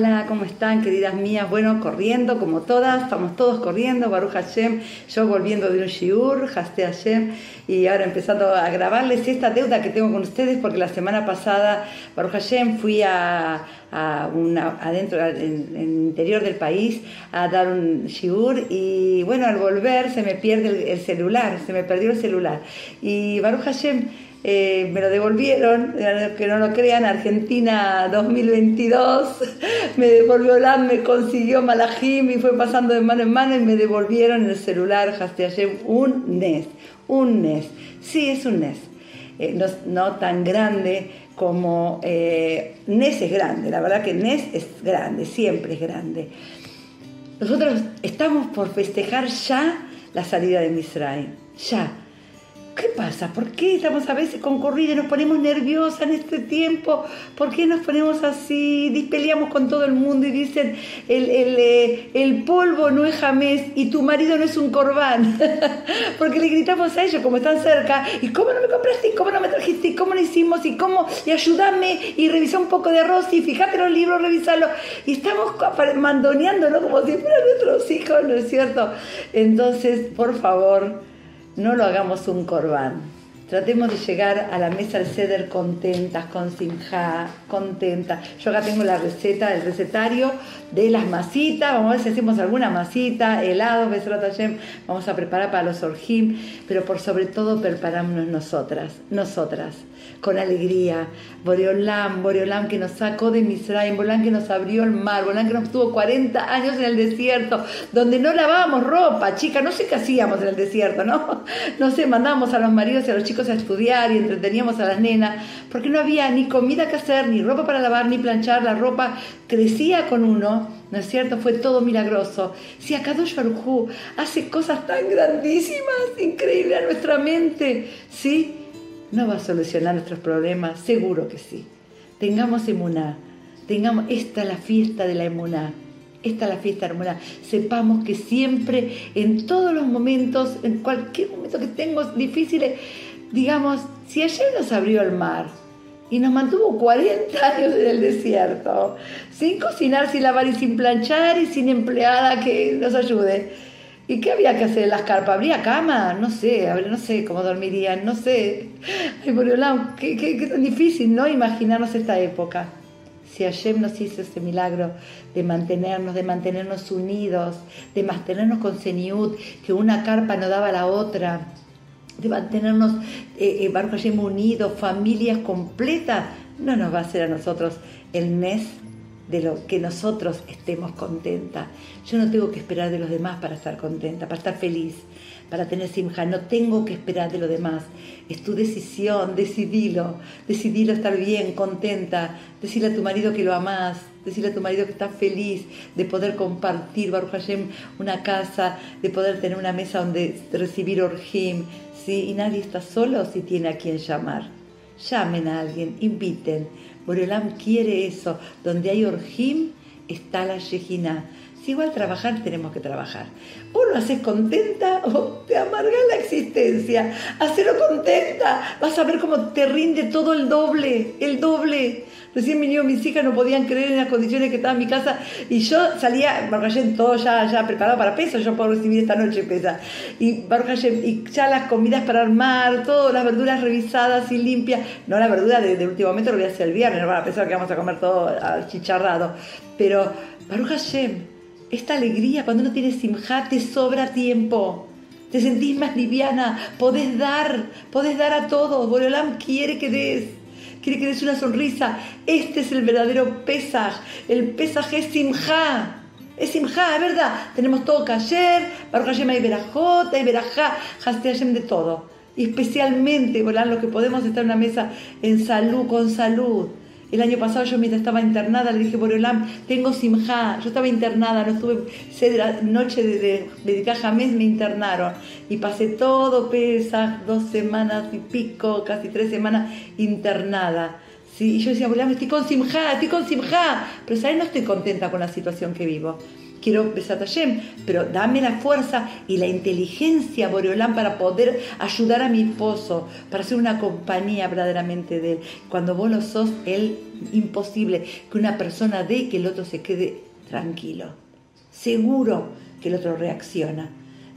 Hola, ¿cómo están, queridas mías? Bueno, corriendo como todas, estamos todos corriendo, Baruch Hashem, yo volviendo de un shiur, Haste Hashem, y ahora empezando a grabarles esta deuda que tengo con ustedes, porque la semana pasada, Baruch Hashem, fui a, una, adentro, en, el interior del país, a dar un shiur, y bueno, al volver se me pierde el, el celular, se me perdió el celular. Y Baruch Hashem, eh, me lo devolvieron, que no lo crean, Argentina 2022, me devolvió LAN, me consiguió Malajim y fue pasando de mano en mano y me devolvieron el celular Hashtag un NES, un NES, sí es un NES, eh, no, tan grande como eh, NES es grande, la verdad que NES es grande, siempre es grande. Nosotros estamos por festejar ya la salida de Misraim, ya ¿Qué pasa? ¿Por qué estamos a veces con corrida y nos ponemos nerviosas en este tiempo? ¿Por qué nos ponemos así? Dispeleamos con todo el mundo y dicen, el, el, eh, el polvo no es jamés y tu marido no es un corbán. Porque le gritamos a ellos como están cerca, ¿y cómo no me compraste? ¿Y cómo no me trajiste? ¿Y cómo lo hicimos? ¿Y cómo? Y ayúdame y revisa un poco de arroz y fíjate los libros, revisalo. Y estamos mandoneando, ¿no? Como si fueran nuestros hijos, ¿no es cierto? Entonces, por favor no lo hagamos un corbán. Tratemos de llegar a la mesa del ceder contentas, con sinja, contentas. Yo acá tengo la receta, el recetario de las masitas. Vamos a ver si hacemos alguna masita, helado, vamos a preparar para los orjim, pero por sobre todo preparamos nosotras, nosotras con alegría. Boreolam, Boreolam que nos sacó de Misraim, Boreolam que nos abrió el mar, Boreolam que nos tuvo 40 años en el desierto, donde no lavábamos ropa, chica, no sé qué hacíamos en el desierto, ¿no? No sé, mandábamos a los maridos y a los chicos a estudiar y entreteníamos a las nenas, porque no había ni comida que hacer, ni ropa para lavar, ni planchar, la ropa crecía con uno, ¿no es cierto? Fue todo milagroso. Si Akadosh Baruj hace cosas tan grandísimas, increíbles a nuestra mente, ¿sí? no va a solucionar nuestros problemas, seguro que sí. Tengamos emuná, tengamos, esta es la fiesta de la emuná, esta es la fiesta emuná. Sepamos que siempre, en todos los momentos, en cualquier momento que tengo difíciles, digamos, si ayer nos abrió el mar y nos mantuvo 40 años en el desierto, sin cocinar, sin lavar y sin planchar y sin empleada que nos ayude ¿Y qué había que hacer en las carpas? ¿Habría cama? No sé, no sé cómo dormirían, no sé. Ay, por lado, qué, qué, tan difícil, ¿no? Imaginarnos esta época. Si Hashem nos hizo ese milagro de mantenernos, de mantenernos unidos, de mantenernos con Seniut, que una carpa no daba a la otra, de mantenernos, eh, eh unidos, familias completas, no nos va a hacer a nosotros el mes de lo que nosotros estemos contentas. Yo no tengo que esperar de los demás para estar contenta, para estar feliz, para tener simja. No tengo que esperar de los demás. Es tu decisión, decidilo. Decidilo estar bien, contenta. Decirle a tu marido que lo amas. Decirle a tu marido que estás feliz de poder compartir, Baruch Hashem, una casa, de poder tener una mesa donde recibir orjim. ¿sí? Y nadie está solo si tiene a quien llamar. Llamen a alguien, inviten Boreolam quiere eso. Donde hay orjim, está la Shejina. Si igual trabajar, tenemos que trabajar. O lo haces contenta o te amarga la existencia. Hacerlo contenta, vas a ver cómo te rinde todo el doble, el doble. Recién vinieron mis hijas, no podían creer en las condiciones que estaba en mi casa. Y yo salía, Baruch todo ya, ya preparado para peso, yo puedo recibir esta noche pesa. Y Baruch y ya las comidas para armar, todas las verduras revisadas y limpias. No la verdura del último momento lo voy a hacer el viernes, no van a pensar que vamos a comer todo chicharrado. Pero Baruch Hashem, esta alegría cuando uno tiene simja te sobra tiempo. Te sentís más liviana, podés dar, podés dar a todos. Boreolam quiere que des quiere que des una sonrisa. Este es el verdadero Pesaj. El Pesaj es Simja. Es Simja, es verdad. Tenemos todo Kasher, Baruch Hashem hay Berajot, hay Berajá, Hashem de todo. Y especialmente, ¿verdad? Los que podemos estar en una mesa en salud, con salud. El año pasado yo mientras estaba internada le dije, Boreolam, tengo simja. Yo estaba internada, no estuve, noche de, de, mes me internaron. Y pasé todo pesa, dos semanas y pico, casi tres semanas internada. ¿sí? Y yo decía, Boreolam, estoy con simja, estoy con simja. Pero ¿sabes? No estoy contenta con la situación que vivo. Quiero Besat Hashem, pero dame la fuerza y la inteligencia, Boreolán, para poder ayudar a mi esposo, para ser una compañía verdaderamente de él. Cuando vos lo sos, él, imposible que una persona dé y que el otro se quede tranquilo. Seguro que el otro reacciona.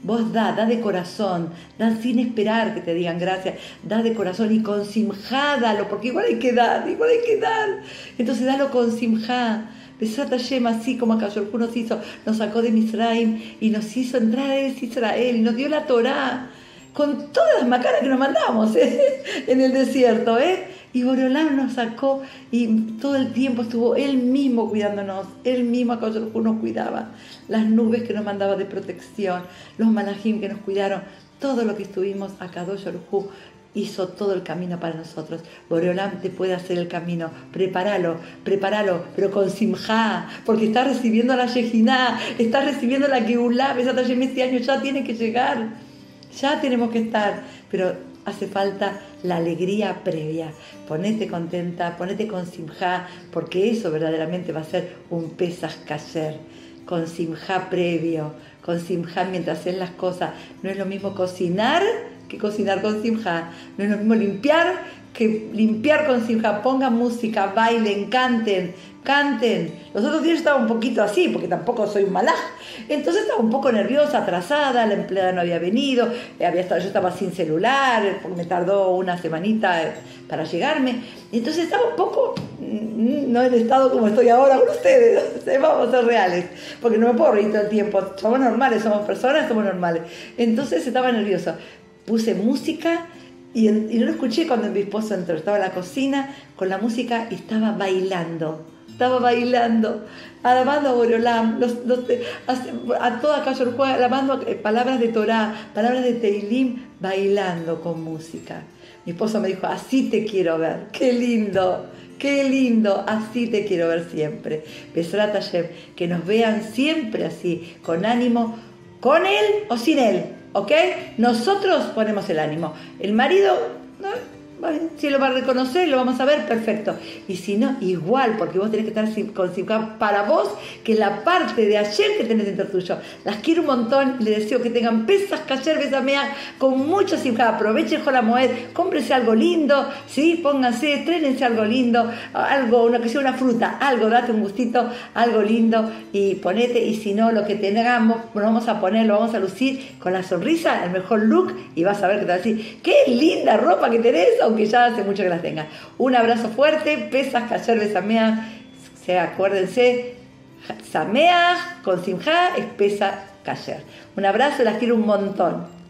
Vos da, da de corazón, da sin esperar que te digan gracias, da de corazón y con simjá dalo, porque igual hay que dar, igual hay que dar. Entonces dalo con simjá. Besat Hashem, así como Akayorku nos hizo, nos sacó de Misraim y nos hizo entrar en Israel nos dio la Torá con todas las macaras que nos mandamos ¿eh? en el desierto. ¿eh? Y Boreolam nos sacó y todo el tiempo estuvo él mismo cuidándonos, él mismo Akayorku nos cuidaba. Las nubes que nos mandaba de protección, los malajim que nos cuidaron, todo lo que estuvimos a Kadosh hizo todo el camino para nosotros. Boreolam te puede hacer el camino. Prepáralo, prepáralo, pero con simja, porque estás recibiendo la Yejiná, estás recibiendo la Geulah. Este año ya tiene que llegar, ya tenemos que estar, pero hace falta la alegría previa. Ponete contenta, ponete con simja, porque eso verdaderamente va a ser un pesas cayer, con simja previo, con simja mientras haces las cosas. No es lo mismo cocinar que cocinar con simja. No es lo mismo limpiar que limpiar con simja. Pongan música, bailen, canten, canten. Los otros días estaba un poquito así, porque tampoco soy un malaj. Entonces estaba un poco nerviosa, atrasada, la empleada no había venido, eh, había estado, yo estaba sin celular, porque me tardó una semanita eh, para llegarme. Entonces estaba un poco, mm, no en estado como estoy ahora con ustedes, vamos a ser reales, porque no me puedo reír todo el tiempo. Somos normales, somos personas, somos normales. Entonces estaba nerviosa puse música y, no lo escuché cuando mi esposo entró, estaba en la cocina con la música y estaba bailando, estaba bailando, alabando a Borolam, a toda Cayorjua, alabando eh, palabras de Torah, palabras de Teilim, bailando con música. Mi esposo me dijo, así te quiero ver, qué lindo, qué lindo, así te quiero ver siempre. Besrat Hashem, que nos vean siempre así, con ánimo, con él o sin él ¿ok? Nosotros ponemos el ánimo. El marido, si lo va a reconocer, lo vamos a ver, perfecto. Y si no, igual, porque vos tenés que estar con para vos, que la parte de ayer que tenés dentro tuyo. Las quiero un montón les deseo que tengan pesas, cayer, besamea, con mucho simca. Aprovechen la Moed, cómprense algo lindo, ¿sí? Pónganse, trénense algo lindo, algo, una que sea una fruta, algo, date un gustito, algo lindo y ponete. Y si no, lo que tengamos, lo vamos a poner, lo vamos a lucir con la sonrisa, el mejor look y vas a ver que te va a decir, qué linda ropa que tenés, que ya hace mucho que las tenga. Un abrazo fuerte, pesas, cayer, samea, se acuérdense, samea con simja es pesa cayer. Un abrazo, las quiero un montón.